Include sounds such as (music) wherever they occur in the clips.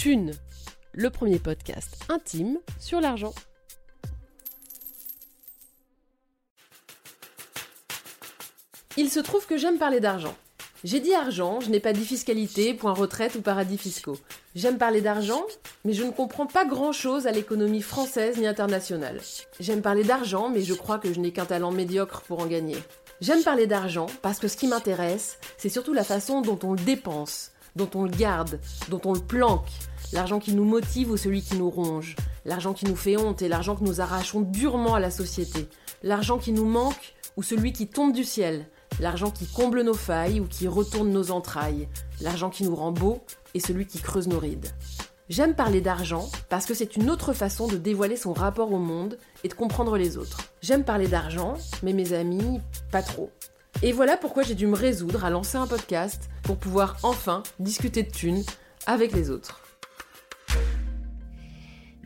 Thune, le premier podcast intime sur l'argent. Il se trouve que j'aime parler d'argent. J'ai dit argent, je n'ai pas dit fiscalité, point retraite ou paradis fiscaux. J'aime parler d'argent, mais je ne comprends pas grand-chose à l'économie française ni internationale. J'aime parler d'argent, mais je crois que je n'ai qu'un talent médiocre pour en gagner. J'aime parler d'argent parce que ce qui m'intéresse, c'est surtout la façon dont on le dépense, dont on le garde, dont on le planque. L'argent qui nous motive ou celui qui nous ronge. L'argent qui nous fait honte et l'argent que nous arrachons durement à la société. L'argent qui nous manque ou celui qui tombe du ciel. L'argent qui comble nos failles ou qui retourne nos entrailles. L'argent qui nous rend beau et celui qui creuse nos rides. J'aime parler d'argent parce que c'est une autre façon de dévoiler son rapport au monde et de comprendre les autres. J'aime parler d'argent, mais mes amis, pas trop. Et voilà pourquoi j'ai dû me résoudre à lancer un podcast pour pouvoir enfin discuter de thunes avec les autres.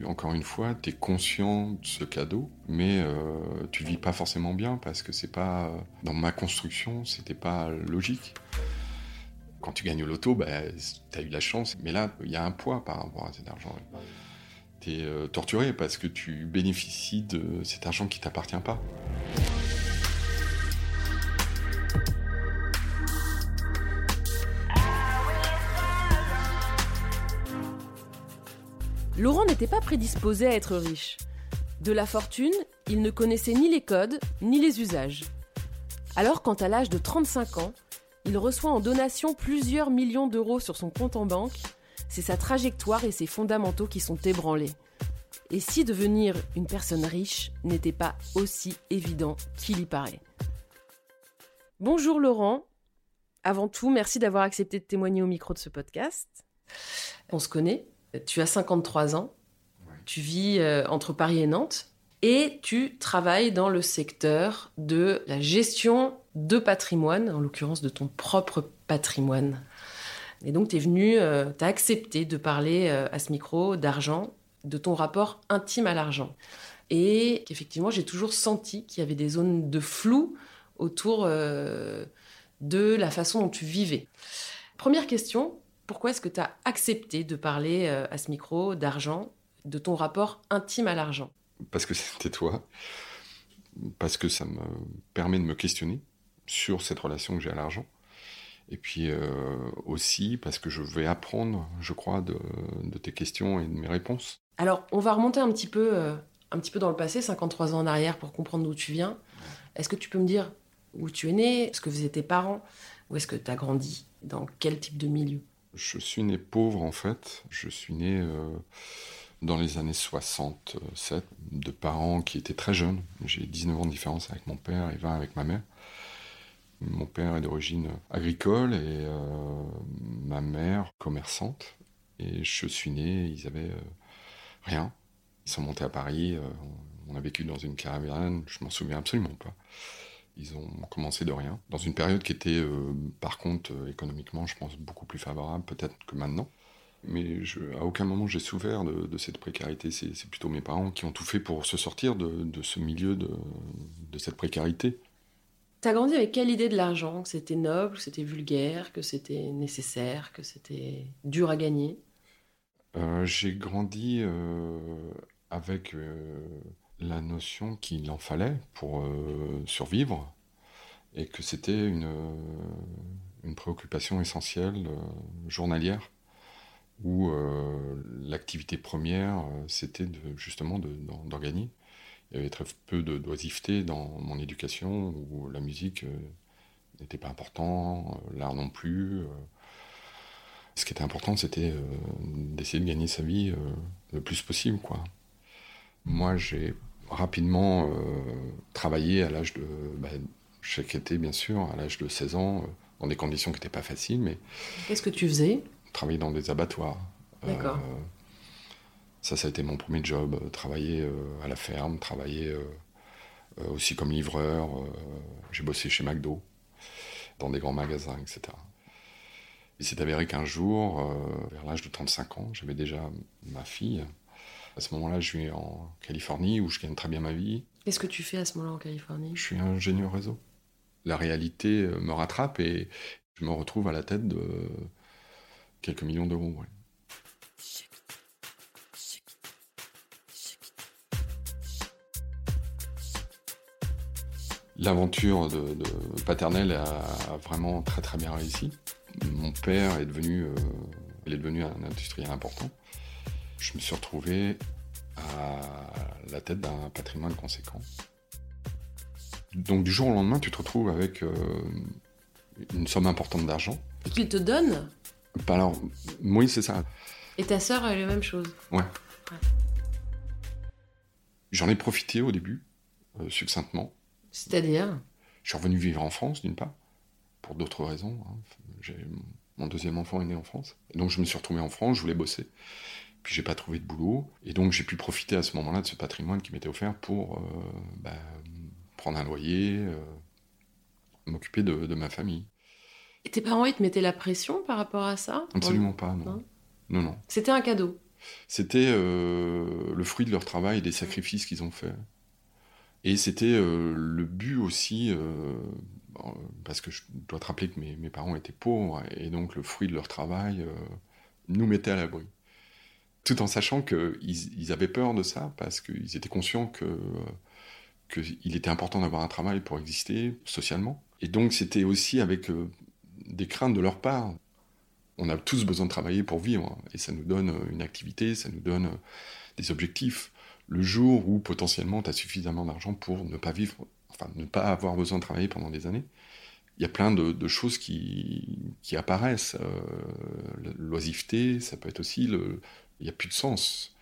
Encore une fois, tu es conscient de ce cadeau, mais euh, tu vis pas forcément bien parce que c'est pas dans ma construction, c'était pas logique. Quand tu gagnes au loto, bah, tu as eu la chance, mais là, il y a un poids par rapport à cet argent. Tu es euh, torturé parce que tu bénéficies de cet argent qui t'appartient pas. Laurent n'était pas prédisposé à être riche. De la fortune, il ne connaissait ni les codes, ni les usages. Alors quand à l'âge de 35 ans, il reçoit en donation plusieurs millions d'euros sur son compte en banque, c'est sa trajectoire et ses fondamentaux qui sont ébranlés. Et si devenir une personne riche n'était pas aussi évident qu'il y paraît. Bonjour Laurent. Avant tout, merci d'avoir accepté de témoigner au micro de ce podcast. On se connaît, tu as 53 ans, tu vis euh, entre Paris et Nantes, et tu travailles dans le secteur de la gestion de patrimoine, en l'occurrence de ton propre patrimoine. Et donc, tu es venu, euh, tu as accepté de parler euh, à ce micro d'argent, de ton rapport intime à l'argent. Et qu'effectivement, j'ai toujours senti qu'il y avait des zones de flou autour de la façon dont tu vivais. Première question, pourquoi est-ce que tu as accepté de parler euh, à ce micro d'argent, de ton rapport intime à l'argent? Parce que c'était toi, parce que ça me permet de me questionner sur cette relation que j'ai à l'argent. Et puis euh, aussi parce que je vais apprendre, je crois, de, tes questions et de mes réponses. Alors, on va remonter un petit peu, euh, un petit peu dans le passé, 53 ans en arrière, pour comprendre d'où tu viens. Est-ce que tu peux me dire où tu es né, ce que faisaient tes parents, où est-ce que tu as grandi, dans quel type de milieu? Je suis né pauvre en fait. Je suis né euh, dans les années 67 de parents qui étaient très jeunes. J'ai 19 ans de différence avec mon père et 20 avec ma mère. Mon père est d'origine agricole et euh, ma mère commerçante. Et je suis né, ils avaient euh, rien. Ils sont montés à Paris, on a vécu dans une caravane, je m'en souviens absolument pas. Ils ont commencé de rien, dans une période qui était, euh, par contre, euh, économiquement, je pense, beaucoup plus favorable peut-être que maintenant. Mais je, à aucun moment j'ai souffert de, cette précarité. C'est plutôt mes parents qui ont tout fait pour se sortir de, ce milieu, de, cette précarité. T'as grandi avec quelle idée de l'argent? Que c'était noble, que c'était vulgaire, que c'était nécessaire, que c'était dur à gagner? Euh, J'ai grandi avec la notion qu'il en fallait pour euh, survivre et que c'était une, euh, une, préoccupation essentielle euh, journalière où l'activité première c'était de, justement d'en gagner. Il y avait très peu de d'oisiveté dans mon éducation où la musique n'était pas important, l'art non plus. Ce qui était important, c'était d'essayer de gagner sa vie le plus possible. Quoi. Moi, j'ai rapidement euh, travaillé à l'âge de chaque été, bien sûr, à l'âge de 16 ans, euh, dans des conditions qui n'étaient pas faciles, mais Qu'est-ce que tu faisais? travailler dans des abattoirs. D'accord. Euh, ça, ça a été mon premier job. Travailler euh, à la ferme, travailler euh, aussi comme livreur. J'ai bossé chez McDo, dans des grands magasins, etc. Il s'est avéré qu'un jour, vers l'âge de 35 ans, j'avais déjà ma fille. À ce moment-là, je suis en Californie où je gagne très bien ma vie. Qu'est-ce que tu fais à ce moment-là en Californie? Je suis ingénieur réseau. La réalité euh, me rattrape et je me retrouve à la tête de quelques millions d'euros. ouais. L'aventure de, de paternelle a, a vraiment très très bien réussi. Mon père est devenu, euh, il est devenu un industriel important. Je me suis retrouvé à la tête d'un patrimoine conséquent. Donc du jour au lendemain, tu te retrouves avec euh, une somme importante d'argent. Qu'il te donne Bah Alors, oui, c'est ça. et ta sœur a la même chose. Ouais. J'en ai profité au début, euh, succinctement. C'est-à-dire Je suis revenu vivre en France, d'une part, pour d'autres raisons. hein. J'ai- Mon deuxième enfant est né en France. Et donc je me suis retrouvé en France, je voulais bosser. Puis j'ai pas trouvé de boulot. Et donc j'ai pu profiter à ce moment-là de ce patrimoine qui m'était offert pour euh, bah, prendre un loyer, euh, m'occuper de, de ma famille. Et tes parents, ils te mettaient la pression par rapport à ça? Absolument pas, non. Non? Non, non. C'était un cadeau? C'était euh, le fruit de leur travail et des sacrifices qu'ils ont faits. Et c'était le but aussi, parce que je dois te rappeler que mes, mes parents étaient pauvres, et donc le fruit de leur travail nous mettait à l'abri. Tout en sachant qu'ils ils avaient peur de ça, parce qu'ils étaient conscients que qu'il était important d'avoir un travail pour exister socialement. Et donc c'était aussi avec euh, des craintes de leur part. On a tous besoin de travailler pour vivre, et ça nous donne euh, une activité, ça nous donne euh, des objectifs. Le jour où potentiellement tu as suffisamment d'argent pour ne pas vivre, enfin ne pas avoir besoin de travailler pendant des années, il y a plein de, de choses qui, qui apparaissent. Euh, L'oisiveté, ça peut être aussi le. Il n'y a plus de sens.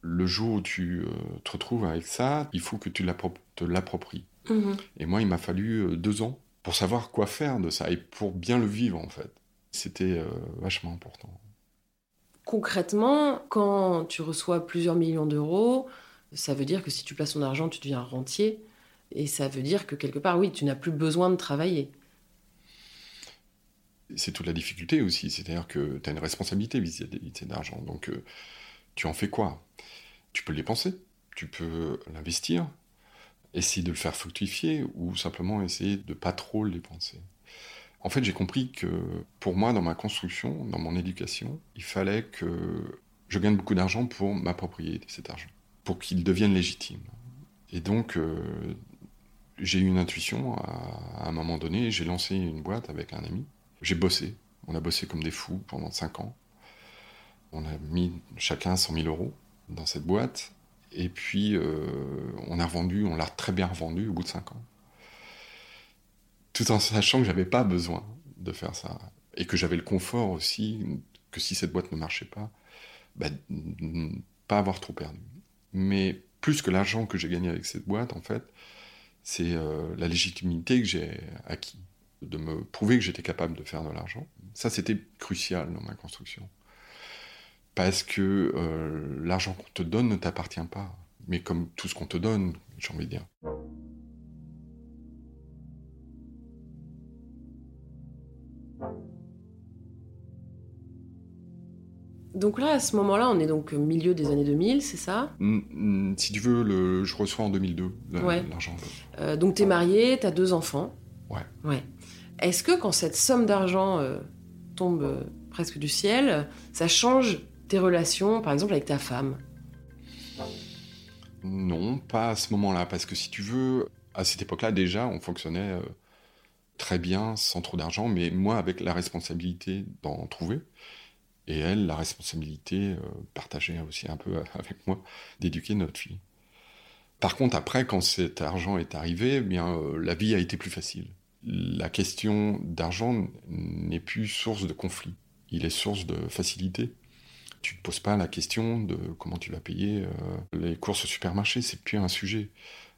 Le jour où tu euh, te retrouves avec ça, il faut que tu te l'appropries. Mhm. Et moi, il m'a fallu euh, deux ans pour savoir quoi faire de ça et pour bien le vivre, en fait. C'était euh, vachement important. Concrètement, quand tu reçois plusieurs millions d'euros, ça veut dire que si tu places ton argent, tu deviens rentier. Et ça veut dire que quelque part, oui, tu n'as plus besoin de travailler. C'est toute la difficulté aussi, c'est-à-dire que tu as une responsabilité vis-à-vis de cet argent. Donc, euh, tu en fais quoi? Tu peux le dépenser, tu peux l'investir, essayer de le faire fructifier ou simplement essayer de pas trop le dépenser. En fait, j'ai compris que pour moi, dans ma construction, dans mon éducation, il fallait que je gagne beaucoup d'argent pour m'approprier cet argent, pour qu'il devienne légitime. Et donc, euh, j'ai eu une intuition à, à un moment donné, j'ai lancé une boîte avec un ami. J'ai bossé, on a bossé comme des fous pendant 5 ans. On a mis chacun 100 000 euros dans cette boîte. Et puis, euh, on a revendu, on l'a très bien revendu au bout de 5 ans tout en sachant que j'avais pas besoin de faire ça et que j'avais le confort aussi que si cette boîte ne marchait pas, bah, pas avoir trop perdu. Mais plus que l'argent que j'ai gagné avec cette boîte, en fait, c'est euh, la légitimité que j'ai acquis, de me prouver que j'étais capable de faire de l'argent. Ça, c'était crucial dans ma construction. Parce que euh, l'argent qu'on te donne ne t'appartient pas. Mais comme tout ce qu'on te donne, j'ai envie de dire. Donc là, à ce moment-là, on est donc au milieu des années 2000, c'est ça? Mm, Si tu veux, le, je reçois en 2002 la- Ouais. l'argent. Euh, Donc t'es marié, t'as deux enfants. Ouais. Ouais. Est-ce que quand cette somme d'argent euh, tombe euh, presque du ciel, ça change tes relations, par exemple, avec ta femme? Non, pas à ce moment-là, parce que si tu veux, à cette époque-là, déjà, on fonctionnait euh, très bien, sans trop d'argent, mais moi, avec la responsabilité d'en trouver, et elle, la responsabilité partagée aussi un peu avec moi, d'éduquer notre fille. Par contre, après, quand cet argent est arrivé, eh bien, la vie a été plus facile. La question d'argent n'est plus source de conflit, il est source de facilité. Tu te poses pas la question de comment tu vas payer euh, les courses au supermarché, c'est plus un sujet.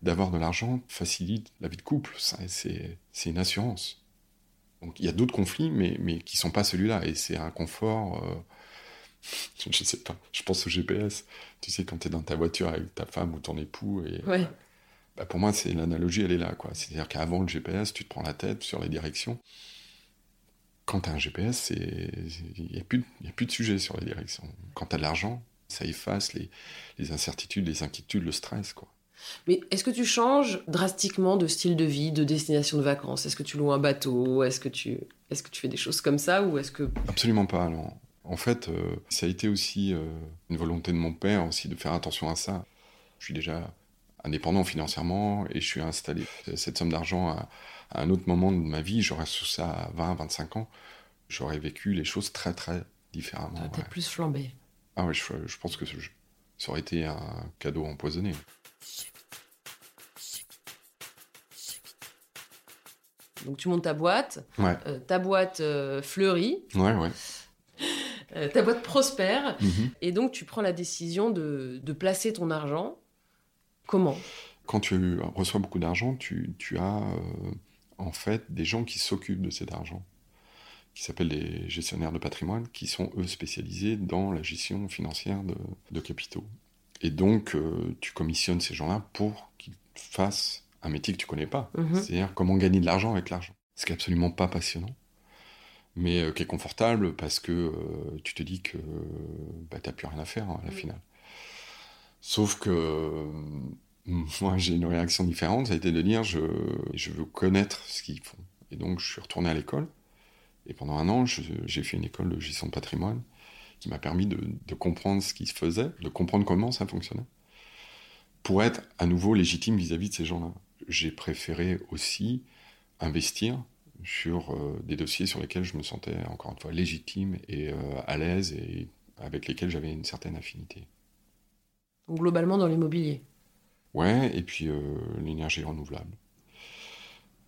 D'avoir de l'argent facilite la vie de couple, c'est, une assurance. Donc il y a d'autres conflits, mais, qui sont pas celui-là. Et c'est un confort. euh, (laughs) je sais pas, je pense au GPS. Tu sais, quand tu es dans ta voiture avec ta femme ou ton époux, et. Bah, pour moi, c'est l'analogie, elle est là. quoi. C'est-à-dire qu'avant le GPS, tu te prends la tête sur les directions. Quand tu as un GPS, il n'y a, plus de- il y a plus de sujet sur les directions. Quand tu as de l'argent, ça efface les, les incertitudes, les inquiétudes, le stress. Quoi. Mais est-ce que tu changes drastiquement de style de vie, de destination de vacances? Est-ce que tu loues un bateau? Est-ce que tu est-ce que tu fais des choses comme ça ou est-ce que Absolument pas. non. En fait, euh, ça a été aussi euh, une volonté de mon père aussi de faire attention à ça. Je suis déjà indépendant financièrement et je suis installé. Cette somme d'argent à, à un autre moment de ma vie, j'aurais sous ça à 20, 25 ans, j'aurais vécu les choses très très différemment. Ah, ouais. t'es plus flambé Ah ouais, je, je pense que ça aurait été un cadeau empoisonné. Donc tu montes ta boîte, Ouais, euh, ta boîte euh, fleurit, ouais, ouais. euh, ta boîte prospère, Mhm. et donc tu prends la décision de, de placer ton argent. Comment? Quand tu reçois beaucoup d'argent, tu, tu as euh, en fait des gens qui s'occupent de cet argent, qui s'appellent les gestionnaires de patrimoine, qui sont eux spécialisés dans la gestion financière de, de capitaux. Et donc, euh, tu commissionnes ces gens-là pour qu'ils fassent un métier que tu connais pas, Mhm. c'est-à-dire comment gagner de l'argent avec l'argent. Ce qui est absolument pas passionnant, mais euh, qui est confortable parce que euh, tu te dis que bah, tu n'as plus rien à faire hein, à la finale. Sauf que euh, (laughs) moi, j'ai une réaction différente, ça a été de dire je, veux connaître ce qu'ils font. Et donc, je suis retourné à l'école. Et pendant un an, j'ai fait une école de gestion de patrimoine qui m'a permis de, de comprendre ce qui se faisait, de comprendre comment ça fonctionnait, pour être à nouveau légitime vis-à-vis de ces gens-là. J'ai préféré aussi investir sur euh, des dossiers sur lesquels je me sentais, encore une fois, légitime et euh, à l'aise et avec lesquels j'avais une certaine affinité. Globalement dans l'immobilier. Ouais, et puis euh, l'énergie renouvelable.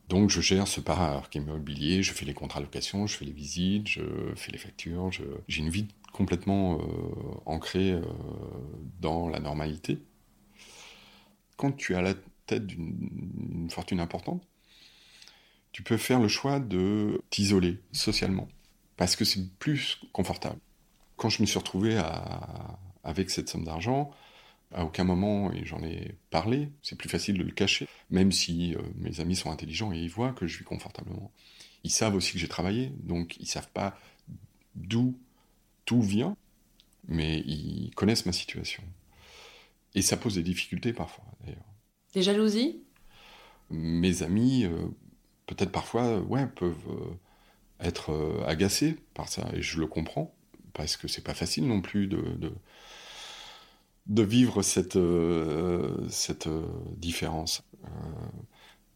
Donc je gère ce parc immobilier, je fais les contrats de location, je fais les visites, je fais les factures, j'ai une vie complètement euh, ancrée euh, dans la normalité. Quand tu as la tête d'une fortune importante, tu peux faire le choix de t'isoler socialement, parce que c'est plus confortable. Quand je me suis retrouvé avec cette somme d'argent, à aucun moment, et j'en ai parlé, c'est plus facile de le cacher, même si euh, mes amis sont intelligents et ils voient que je vis confortablement. Ils savent aussi que j'ai travaillé, donc ils savent pas d'où tout vient, mais ils connaissent ma situation. Et ça pose des difficultés parfois, d'ailleurs. Des jalousies? Mes amis, euh, peut-être parfois, ouais, peuvent euh, être agacés par ça, et je le comprends, parce que c'est pas facile non plus de, de, de vivre cette, euh, cette euh, différence. Euh,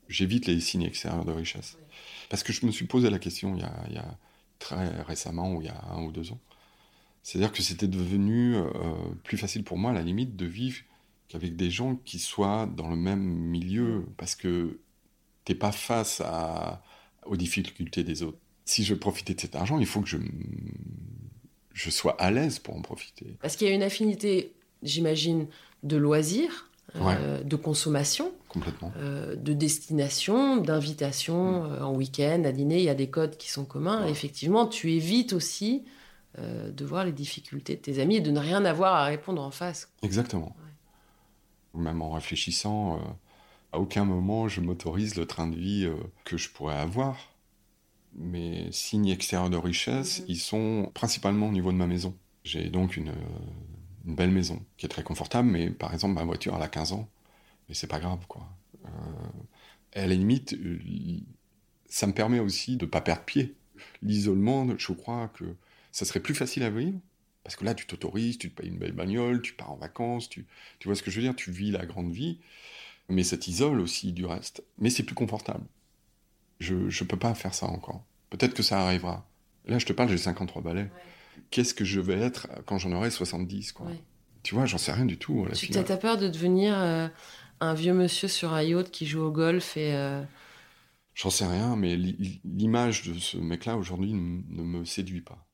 J'évite les signes extérieurs de richesse. Parce que je me suis posé la question il y a, très récemment, ou il y a un ou deux ans. C'est-à-dire que c'était devenu plus facile pour moi, à la limite, de vivre qu'avec des gens qui soient dans le même milieu, parce que t'es pas face aux difficultés des autres. Si je veux profiter de cet argent, il faut que je, je sois à l'aise pour en profiter. Parce qu'il y a une affinité, j'imagine, de loisirs, euh, de consommation, Complètement. euh, de destination, d'invitation euh, en week-end, à dîner. Il y a des codes qui sont communs. Ouais. Effectivement, tu évites aussi de voir les difficultés de tes amis et de ne rien avoir à répondre en face. Exactement. Même en réfléchissant, à aucun moment je m'autorise le train de vie que je pourrais avoir. Mes signes extérieurs de richesse, Mhm. ils sont principalement au niveau de ma maison. J'ai donc une, une belle maison qui est très confortable, mais par exemple ma voiture elle a 15 ans, mais c'est pas grave quoi. Euh, à la limite, euh, ça me permet aussi de pas perdre pied. L'isolement, je crois que ça serait plus facile à vivre parce que là, tu t'autorises, tu te payes une belle bagnole, tu pars en vacances, tu, tu vois ce que je veux dire, tu vis la grande vie, mais ça t'isole aussi du reste. Mais c'est plus confortable. Je ne peux pas faire ça encore. Peut-être que ça arrivera. Là, je te parle, j'ai 53 balais qu'est-ce que je vais être quand j'en aurai 70 quoi. Tu vois, j'en sais rien du tout. Tu as peur de devenir euh, un vieux monsieur sur un yacht qui joue au golf et. Euh, j'en sais rien, mais l'image de ce mec-là aujourd'hui ne me séduit pas.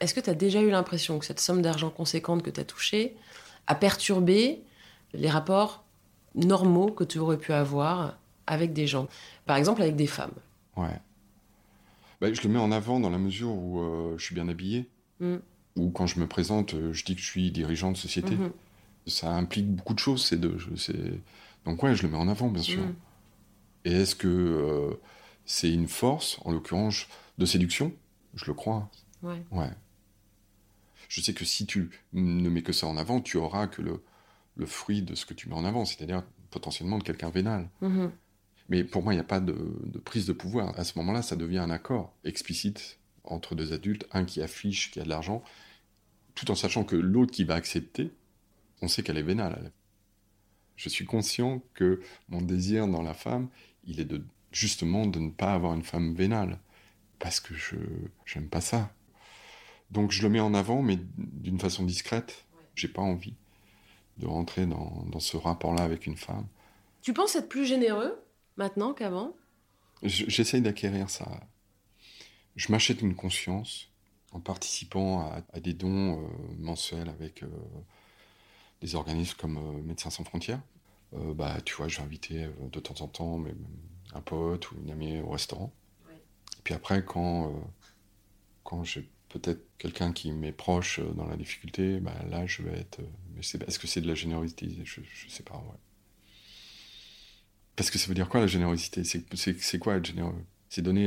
Est-ce que tu as déjà eu l'impression que cette somme d'argent conséquente que tu as touchée, a perturbé les rapports normaux que tu aurais pu avoir avec des gens Par exemple, avec des femmes. Ouais. Bah, je le mets en avant dans la mesure où euh, je suis bien habillé. Mm. Ou quand je me présente, euh, je dis que je suis dirigeant de société. Mhm. Ça implique beaucoup de choses, ces deux. Donc ouais, je le mets en avant, bien sûr. Mm. Et est-ce que euh, c'est une force, en l'occurrence, de séduction? Je le crois. Ouais. Ouais. Je sais que si tu ne mets que ça en avant, tu auras que le, le fruit de ce que tu mets en avant, c'est-à-dire potentiellement de quelqu'un vénal. Mhm. Mais pour moi, il n'y a pas de, de prise de pouvoir. À ce moment-là, ça devient un accord explicite entre deux adultes, un qui affiche qui a de l'argent, tout en sachant que l'autre qui va accepter, on sait qu'elle est vénale. Je suis conscient que mon désir dans la femme, il est de justement de ne pas avoir une femme vénale, parce que je j'aime pas ça. Donc je le mets en avant, mais d'une façon discrète. J'ai pas envie de rentrer dans, dans ce rapport-là avec une femme. Tu penses être plus généreux maintenant qu'avant? J'essaye d'acquérir ça. Je m'achète une conscience en participant à, à des dons euh, mensuels avec euh, des organismes comme euh, Médecins sans frontières. Bah, tu vois, je vais inviter de temps en temps mais, un pote ou une amie au restaurant. Ouais. Et puis après, quand, quand j'ai peut-être quelqu'un qui m'est proche euh, dans la difficulté, bah, là, je vais être. euh, mais Est-ce que c'est de la générosité? Je ne sais pas, ouais. Parce que ça veut dire quoi la générosité? C'est quoi être généreux? C'est donner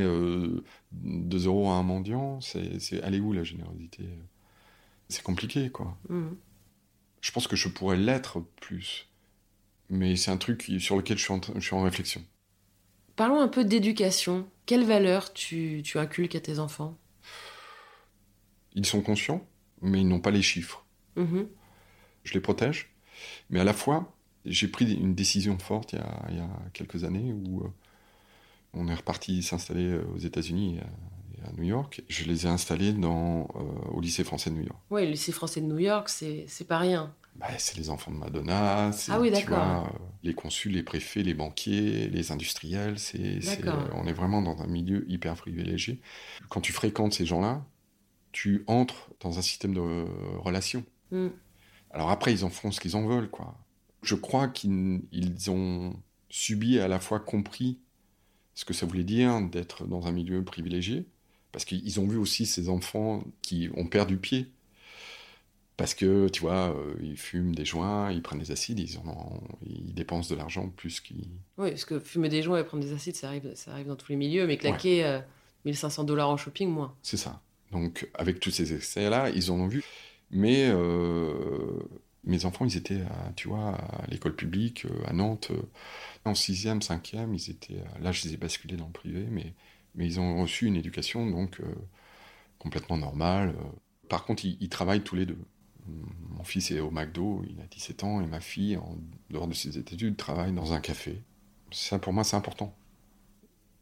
2 euros à un mendiant? C'est aller où la générosité? C'est compliqué, quoi. Mhm. Je pense que je pourrais l'être plus. Mais c'est un truc sur lequel je suis en, train- je suis en réflexion. Parlons un peu d'éducation. Quelles valeurs tu, tu inculques à tes enfants? Ils sont conscients, mais ils n'ont pas les chiffres. Mhm. Je les protège. Mais à la fois, j'ai pris une décision forte il y a, il y a quelques années où euh, on est reparti s'installer euh, aux États-Unis et à, New York. Je les ai installés dans, euh, au lycée français de New York. Ouais, le lycée français de New York, c'est pas rien. Bah, c'est les enfants de Madonna, c'est Ah oui, euh, les consuls, les préfets, les banquiers, les industriels. C'est, on est vraiment dans un milieu hyper privilégié. Quand tu fréquentes ces gens-là, tu entres dans un système de euh, relations. Mm. Alors après, ils en font ce qu'ils en veulent, quoi. Je crois qu'ils ils ont subi et à la fois compris ce que ça voulait dire d'être dans un milieu privilégié, parce qu'ils ont vu aussi ces enfants qui ont perdu pied, parce que, tu vois, euh, ils fument des joints, ils prennent des acides, ils, en ils dépensent de l'argent plus qu'ils... Oui, parce que fumer des joints et prendre des acides, ça arrive, ça arrive dans tous les milieux, mais claquer euh, 1500 dollars en shopping, moins. C'est ça. Donc, avec tous ces excès-là, ils en ont vu. Mais euh, mes enfants, ils étaient, à, tu vois, à l'école publique, euh, à Nantes, euh, en sixième, cinquième, ils étaient... Là, je les ai basculés dans le privé, mais, mais ils ont reçu une éducation, donc, complètement normale. Par contre, ils, ils travaillent tous les deux. Mon fils est au McDo, il a 17 ans, et ma fille, en dehors de ses études, travaille dans un café. Ça, pour moi, c'est important.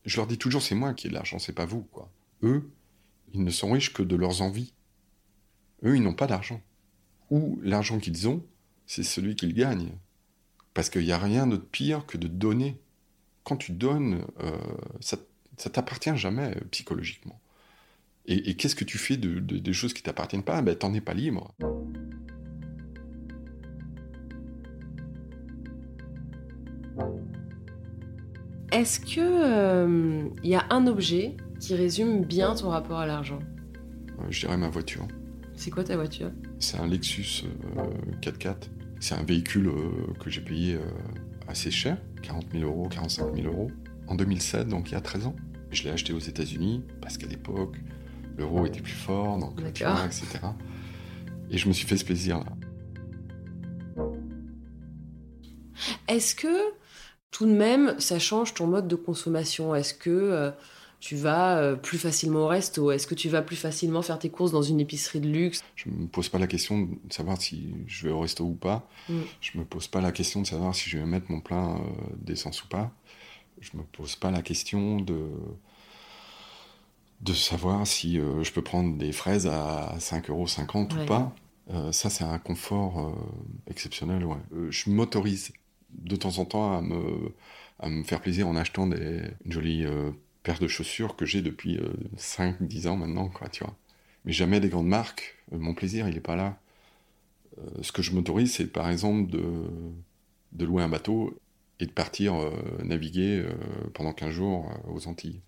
Je leur dis toujours, c'est moi qui ai de l'argent, c'est pas vous, quoi. Eux, ils ne sont riches que de leurs envies. Eux, ils n'ont pas d'argent. Ou l'argent qu'ils ont, c'est celui qu'ils gagnent. Parce qu'il n'y a rien de pire que de donner. Quand tu donnes, euh, ça, ça t'appartient jamais euh, psychologiquement. Et, qu'est-ce que tu fais de, de- des choses qui t'appartiennent pas? Ben, t'en es pas libre. Est-ce que euh, il y a un objet qui résume bien ton rapport à l'argent Euh, je dirais ma voiture. C'est quoi ta voiture? C'est un Lexus euh, 4x4. C'est un véhicule euh, que j'ai payé euh, assez cher, 40 000 euros, 45 000 euros, en 2007, donc il y a 13 ans. Je l'ai acheté aux États-Unis parce qu'à l'époque, l'euro était plus fort, donc tu vois, etc. Et je me suis fait ce plaisir-là. Est-ce que tout de même ça change ton mode de consommation? Est-ce que euh, tu vas euh, plus facilement au resto? Est-ce que tu vas plus facilement faire tes courses dans une épicerie de luxe? Je me pose pas la question de savoir si je vais au resto ou pas. Mm. Je me pose pas la question de savoir si je vais mettre mon plein euh, d'essence ou pas. Je me pose pas la question de de savoir si euh, je peux prendre des fraises à 5,50 euros Ouais. ou pas. Euh, ça, c'est un confort exceptionnel. Ouais. Je m'autorise de temps en temps à me, à me faire plaisir en achetant des, une jolie paire de chaussures que j'ai depuis 5-10 ans maintenant. Quoi, tu vois. mais jamais des grandes marques. Euh, mon plaisir, il n'est pas là. Euh, ce que je m'autorise, c'est par exemple de, de louer un bateau et de partir euh, naviguer euh, pendant 15 jours euh, aux Antilles.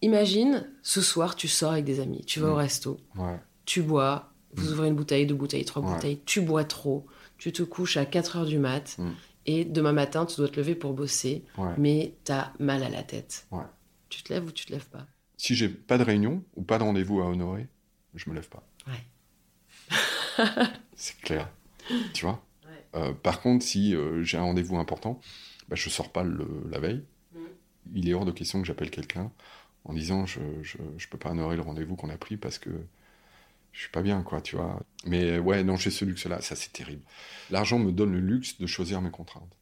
Imagine, ce soir, tu sors avec des amis, tu vas au Mm. resto, Ouais. tu bois, vous Mm. ouvrez une bouteille, deux bouteilles, trois Ouais. bouteilles, tu bois trop, tu te couches à 4 heures du mat, Mm. et demain matin, tu dois te lever pour bosser, Ouais. mais t'as mal à la tête. Tu te lèves ou tu te lèves pas? Si j'ai pas de réunion ou pas de rendez-vous à honorer, je me lève pas. Ouais. (laughs) (laughs) C'est clair. Tu vois? Ouais. Euh, Par contre, si euh, j'ai un rendez-vous important, bah, je sors pas le, la veille. Mm. Il est hors de question que j'appelle quelqu'un en disant je, je, je peux pas honorer le rendez-vous qu'on a pris parce que je suis pas bien, quoi, tu vois. Mais ouais, non, j'ai ce luxe-là, ça c'est terrible. L'argent me donne le luxe de choisir mes contraintes.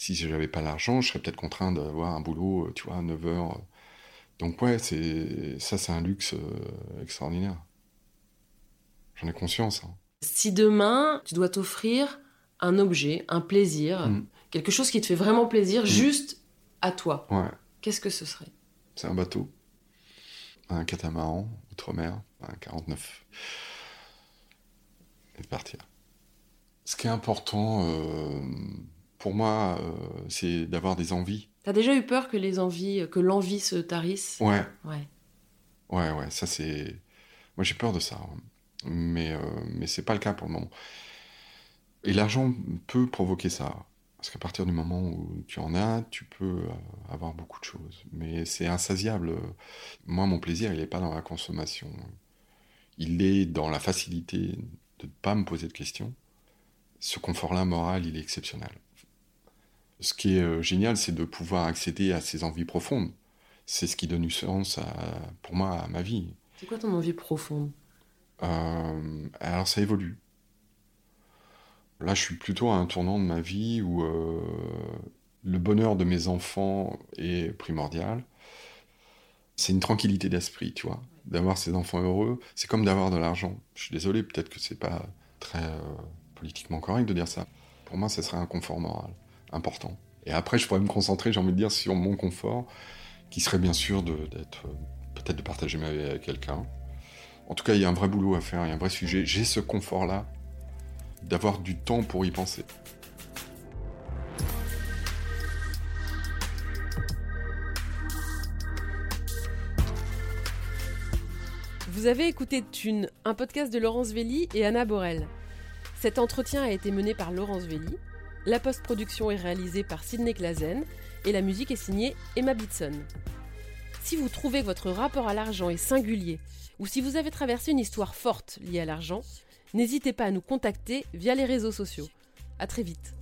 Si j'avais pas l'argent, je serais peut-être contraint d'avoir un boulot, euh, tu vois, à 9 heures. Donc ouais, c'est ça c'est un luxe euh, extraordinaire. J'en ai conscience. hein. Si demain, tu dois t'offrir un objet, un plaisir, Mm. quelque chose qui te fait vraiment plaisir, juste à toi, Ouais. qu'est-ce que ce serait? C'est un bateau, un catamaran, outre-mer, un 49. Et de partir. Ce qui est important euh, pour moi, euh, c'est d'avoir des envies. T'as déjà eu peur que les envies, que l'envie se tarisse? Ouais, Ouais. ouais, ouais, ça c'est. Moi j'ai peur de ça. ouais. Mais, euh, mais c'est pas le cas pour le moment. Et l'argent peut provoquer ça. Parce qu'à partir du moment où tu en as, tu peux euh, avoir beaucoup de choses. Mais c'est insatiable. Moi, mon plaisir, il n'est pas dans la consommation. Il est dans la facilité de ne pas me poser de questions. Ce confort-là moral, il est exceptionnel. Ce qui est euh, génial, c'est de pouvoir accéder à ces envies profondes. C'est ce qui donne du sens, à, pour moi, à ma vie. C'est quoi ton envie profonde? Euh, alors ça évolue. Là, je suis plutôt à un tournant de ma vie où euh, le bonheur de mes enfants est primordial. C'est une tranquillité d'esprit, tu vois. D'avoir ces enfants heureux, c'est comme d'avoir de l'argent. Je suis désolé, peut-être que c'est pas très euh, politiquement correct de dire ça. Pour moi, ce serait un confort moral important. Et après, je pourrais me concentrer, j'ai envie de dire, sur mon confort, qui serait bien sûr de- d'être, euh, peut-être de partager ma vie avec quelqu'un. En tout cas, il y a un vrai boulot à faire, il y a un vrai sujet. J'ai ce confort-là d'avoir du temps pour y penser. Vous avez écouté Thune, un podcast de Laurence Velli et Anna Borel. Cet entretien a été mené par Laurence Velli, la post-production est réalisée par Sidney Clazen et la musique est signée Emma Bitson. Si vous trouvez que votre rapport à l'argent est singulier ou si vous avez traversé une histoire forte liée à l'argent, n'hésitez pas à nous contacter via les réseaux sociaux. À très vite.